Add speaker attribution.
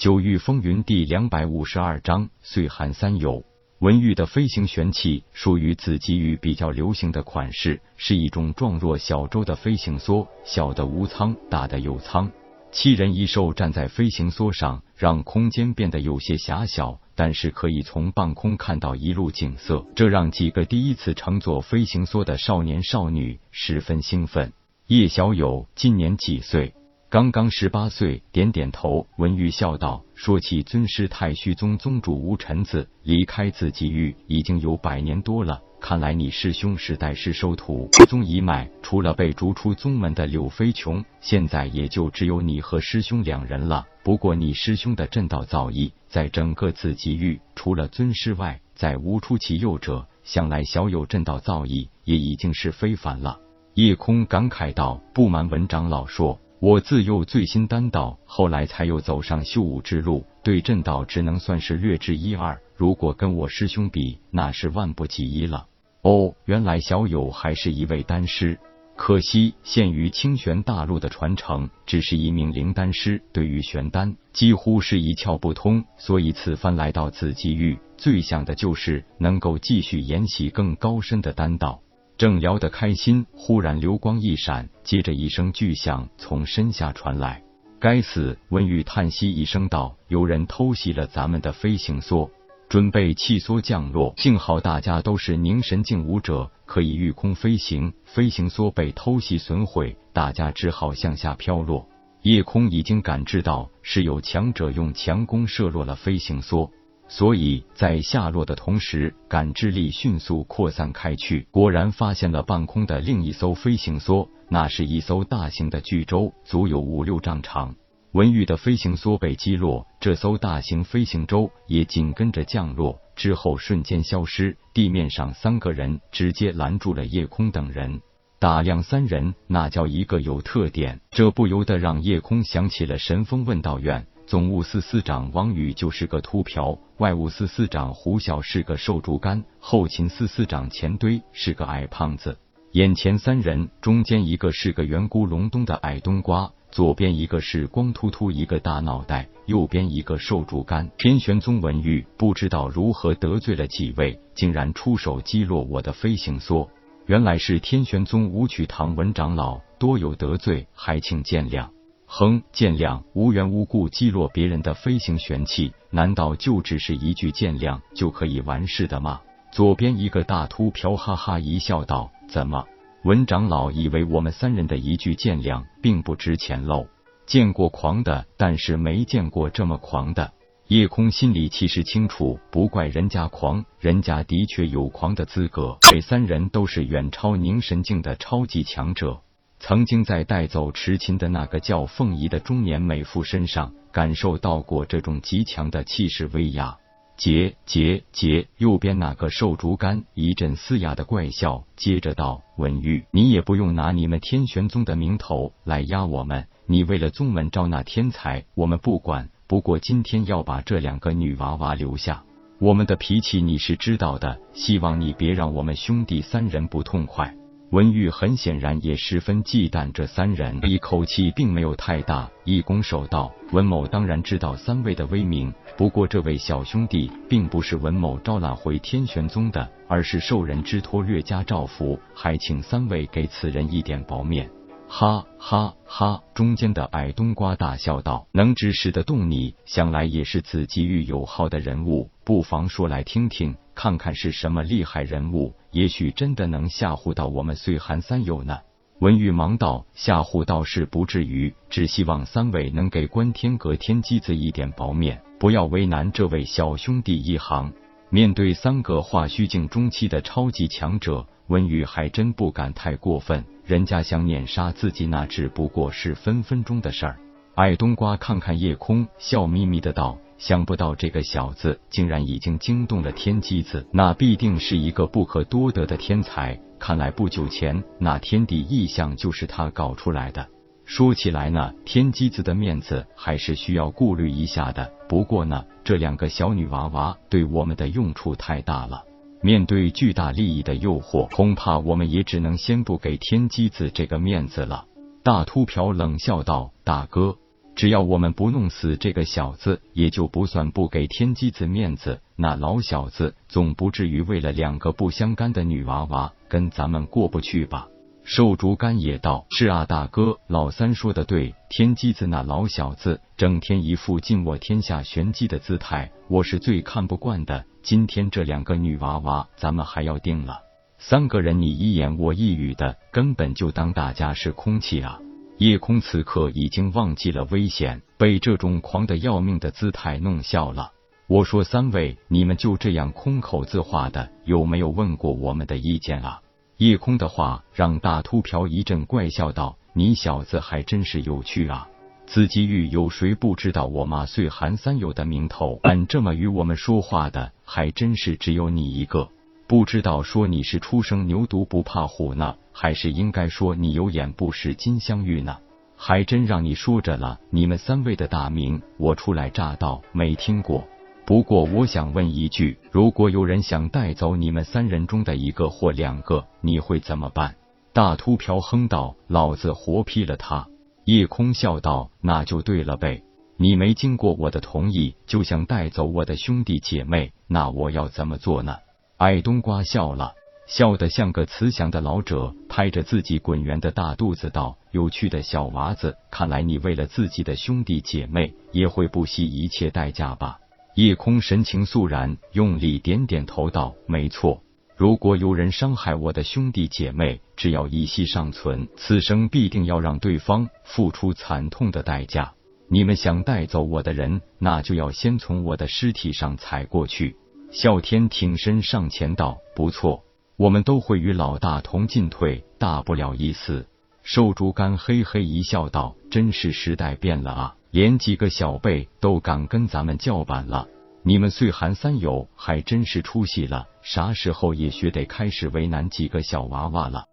Speaker 1: 九域风云第两百五十二章岁寒三友。文玉的飞行玄器属于紫极域比较流行的款式，是一种状若小舟的飞行梭，小的无舱，大的有舱。七人一兽站在飞行梭上，让空间变得有些狭小，但是可以从半空看到一路景色，这让几个第一次乘坐飞行梭的少年少女十分兴奋。叶小友今年几岁？刚刚十八岁，点点头。文玉笑道：“说起尊师太虚宗宗主吴臣子，离开紫极域已经有百年多了。看来你师兄是代师收徒，宗一脉除了被逐出宗门的柳飞琼，现在也就只有你和师兄两人了。不过你师兄的正道造诣，在整个紫极域除了尊师外，再无出其右者。想来小有正道造诣也已经是非凡了。”夜空感慨道：“不瞒文长老说。”我自幼最新丹道，后来才又走上修武之路，对阵道只能算是略知一二。如果跟我师兄比，那是万不及一了。哦，原来小友还是一位丹师，可惜限于清玄大陆的传承，只是一名灵丹师，对于玄丹几乎是一窍不通。所以此番来到紫极域，最想的就是能够继续研习更高深的丹道。正聊得开心，忽然流光一闪，接着一声巨响从身下传来。该死！温玉叹息一声道：“有人偷袭了咱们的飞行梭，准备弃梭降落。幸好大家都是凝神境武者，可以御空飞行。飞行梭被偷袭损毁，大家只好向下飘落。夜空已经感知到是有强者用强弓射落了飞行梭。”所以在下落的同时，感知力迅速扩散开去，果然发现了半空的另一艘飞行梭。那是一艘大型的巨舟，足有五六丈长。文玉的飞行梭被击落，这艘大型飞行舟也紧跟着降落，之后瞬间消失。地面上三个人直接拦住了夜空等人。打量三人，那叫一个有特点，这不由得让夜空想起了神风问道院。总务司司长王宇就是个秃瓢，外务司司长胡晓是个瘦竹竿，后勤司司长钱堆是个矮胖子。眼前三人中间一个是个圆咕隆咚的矮冬瓜，左边一个是光秃秃一个大脑袋，右边一个瘦竹竿。天玄宗文玉不知道如何得罪了几位，竟然出手击落我的飞行梭。原来是天玄宗武曲堂文长老，多有得罪，还请见谅。哼，见谅！无缘无故击落别人的飞行玄器，难道就只是一句见谅就可以完事的吗？左边一个大秃瓢哈哈一笑道：“怎么，文长老以为我们三人的一句见谅并不值钱喽？见过狂的，但是没见过这么狂的。”夜空心里其实清楚，不怪人家狂，人家的确有狂的资格。这三人都是远超凝神境的超级强者。曾经在带走持琴的那个叫凤仪的中年美妇身上感受到过这种极强的气势威压。结结结，右边那个瘦竹竿一阵嘶哑的怪笑，接着道：“文玉，你也不用拿你们天玄宗的名头来压我们。你为了宗门招纳天才，我们不管。不过今天要把这两个女娃娃留下，我们的脾气你是知道的。希望你别让我们兄弟三人不痛快。”文玉很显然也十分忌惮这三人，一口气并没有太大，一拱手道：“文某当然知道三位的威名，不过这位小兄弟并不是文某招揽回天玄宗的，而是受人之托略加照拂，还请三位给此人一点薄面。”哈哈哈！中间的矮冬瓜大笑道：“能指使得动你，想来也是紫极域有号的人物，不妨说来听听。”看看是什么厉害人物，也许真的能吓唬到我们岁寒三友呢。文玉忙道：“吓唬倒是不至于，只希望三位能给观天阁天机子一点薄面，不要为难这位小兄弟一行。”面对三个化虚境中期的超级强者，温玉还真不敢太过分。人家想碾杀自己，那只不过是分分钟的事儿。矮冬瓜看看夜空，笑眯眯的道。想不到这个小子竟然已经惊动了天机子，那必定是一个不可多得的天才。看来不久前那天地异象就是他搞出来的。说起来呢，天机子的面子还是需要顾虑一下的。不过呢，这两个小女娃娃对我们的用处太大了，面对巨大利益的诱惑，恐怕我们也只能先不给天机子这个面子了。大秃瓢冷笑道：“大哥。”只要我们不弄死这个小子，也就不算不给天机子面子。那老小子总不至于为了两个不相干的女娃娃跟咱们过不去吧？瘦竹竿也道：“是啊，大哥，老三说的对。天机子那老小子整天一副尽我天下玄机的姿态，我是最看不惯的。今天这两个女娃娃，咱们还要定了。三个人你一言我一语的，根本就当大家是空气啊！”夜空此刻已经忘记了危险，被这种狂的要命的姿态弄笑了。我说三位，你们就这样空口自话的，有没有问过我们的意见啊？夜空的话让大秃瓢一阵怪笑道：“你小子还真是有趣啊！紫极域有谁不知道我马岁寒三友的名头？敢这么与我们说话的，还真是只有你一个。不知道说你是初生牛犊不怕虎呢？”还是应该说你有眼不识金镶玉呢，还真让你说着了。你们三位的大名，我初来乍到没听过。不过我想问一句，如果有人想带走你们三人中的一个或两个，你会怎么办？大秃瓢哼道：“老子活劈了他。”夜空笑道：“那就对了呗，你没经过我的同意就想带走我的兄弟姐妹，那我要怎么做呢？”矮冬瓜笑了。笑得像个慈祥的老者，拍着自己滚圆的大肚子道：“有趣的小娃子，看来你为了自己的兄弟姐妹，也会不惜一切代价吧？”夜空神情肃然，用力点点头道：“没错，如果有人伤害我的兄弟姐妹，只要一息尚存，此生必定要让对方付出惨痛的代价。你们想带走我的人，那就要先从我的尸体上踩过去。”啸天挺身上前道：“不错。”我们都会与老大同进退，大不了一死。瘦竹竿嘿嘿一笑，道：“真是时代变了啊，连几个小辈都敢跟咱们叫板了。你们岁寒三友还真是出息了，啥时候也学得开始为难几个小娃娃了？”